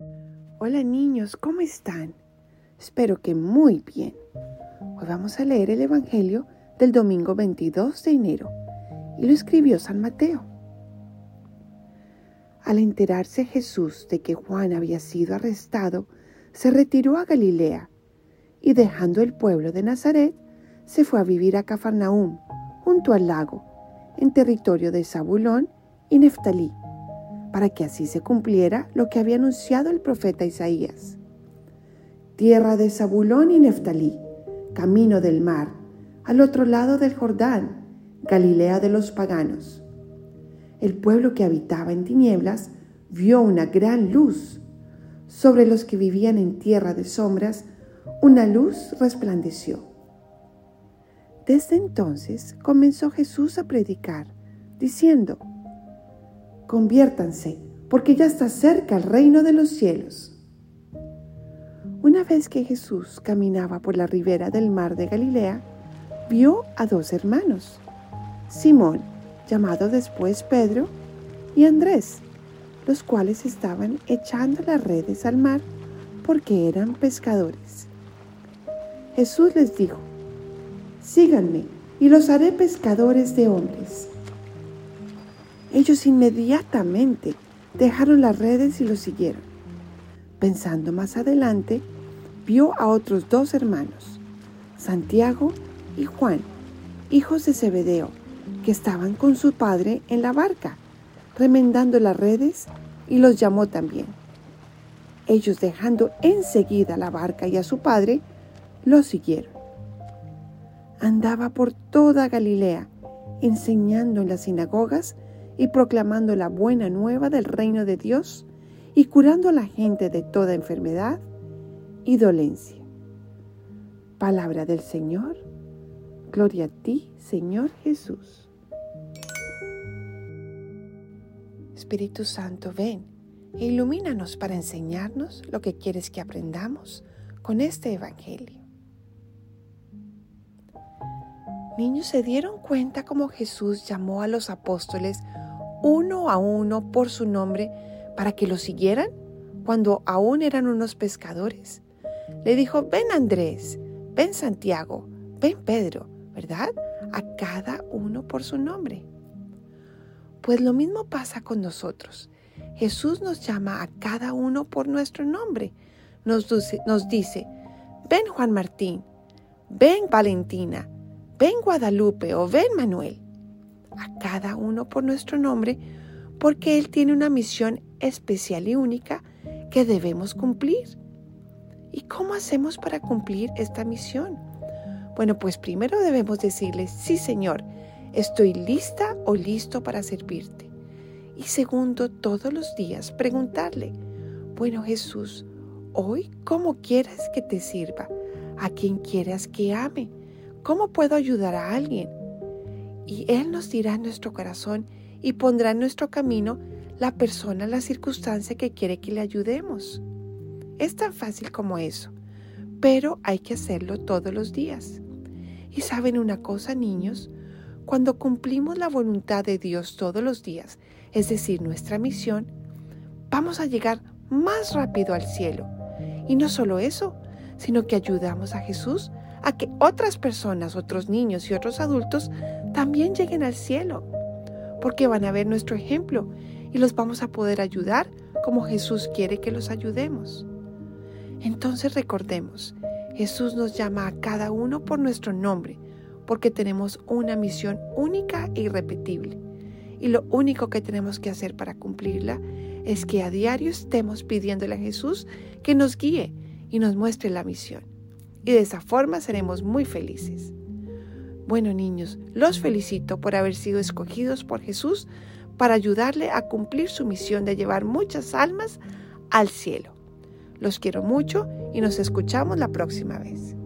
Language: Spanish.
Hola niños, ¿cómo están? Espero que muy bien. Hoy vamos a leer el Evangelio del domingo 22 de enero y lo escribió San Mateo. Al enterarse Jesús de que Juan había sido arrestado, se retiró a Galilea y dejando el pueblo de Nazaret, se fue a vivir a Cafarnaúm, junto al lago, en territorio de Zabulón y Neftalí, para que así se cumpliera lo que había anunciado el profeta Isaías. Tierra de Zabulón y Neftalí, camino del mar, al otro lado del Jordán, Galilea de los paganos. El pueblo que habitaba en tinieblas vio una gran luz. Sobre los que vivían en tierra de sombras, una luz resplandeció. Desde entonces comenzó Jesús a predicar, diciendo, Conviértanse, porque ya está cerca el reino de los cielos. Una vez que Jesús caminaba por la ribera del mar de Galilea, vio a dos hermanos, Simón, llamado después Pedro, y Andrés, los cuales estaban echando las redes al mar porque eran pescadores. Jesús les dijo, síganme y los haré pescadores de hombres. Ellos inmediatamente dejaron las redes y lo siguieron. Pensando más adelante, vio a otros dos hermanos, Santiago y Juan, hijos de Zebedeo, que estaban con su padre en la barca, remendando las redes, y los llamó también. Ellos dejando enseguida la barca y a su padre, lo siguieron. Andaba por toda Galilea, enseñando en las sinagogas y proclamando la buena nueva del reino de Dios y curando a la gente de toda enfermedad y dolencia. Palabra del Señor. Gloria a ti, Señor Jesús. Espíritu Santo, ven e ilumínanos para enseñarnos lo que quieres que aprendamos con este Evangelio. Niños, ¿se dieron cuenta cómo Jesús llamó a los apóstoles uno a uno por su nombre para que lo siguieran cuando aún eran unos pescadores? Le dijo, ven Andrés, ven Santiago, ven Pedro, ¿verdad? A cada uno por su nombre. Pues lo mismo pasa con nosotros. Jesús nos llama a cada uno por nuestro nombre. Nos, nos dice, ven Juan Martín, ven Valentina, ven Guadalupe o ven Manuel, a cada uno por nuestro nombre, porque Él tiene una misión especial y única que debemos cumplir. ¿Y cómo hacemos para cumplir esta misión? Bueno, pues primero debemos decirle, sí Señor, estoy lista o listo para servirte. Y segundo, todos los días preguntarle, bueno Jesús, hoy cómo quieras que te sirva, a quien quieras que ame, ¿Cómo puedo ayudar a alguien? Y Él nos dirá en nuestro corazón y pondrá en nuestro camino la persona, la circunstancia que quiere que le ayudemos. Es tan fácil como eso, pero hay que hacerlo todos los días. Y saben una cosa, niños, cuando cumplimos la voluntad de Dios todos los días, es decir, nuestra misión, vamos a llegar más rápido al cielo. Y no solo eso, sino que ayudamos a Jesús a que otras personas, otros niños y otros adultos también lleguen al cielo, porque van a ver nuestro ejemplo y los vamos a poder ayudar como Jesús quiere que los ayudemos. Entonces recordemos, Jesús nos llama a cada uno por nuestro nombre, porque tenemos una misión única e irrepetible. Y lo único que tenemos que hacer para cumplirla es que a diario estemos pidiéndole a Jesús que nos guíe y nos muestre la misión y de esa forma seremos muy felices. Bueno niños, los felicito por haber sido escogidos por Jesús para ayudarle a cumplir su misión de llevar muchas almas al cielo. Los quiero mucho y nos escuchamos la próxima vez.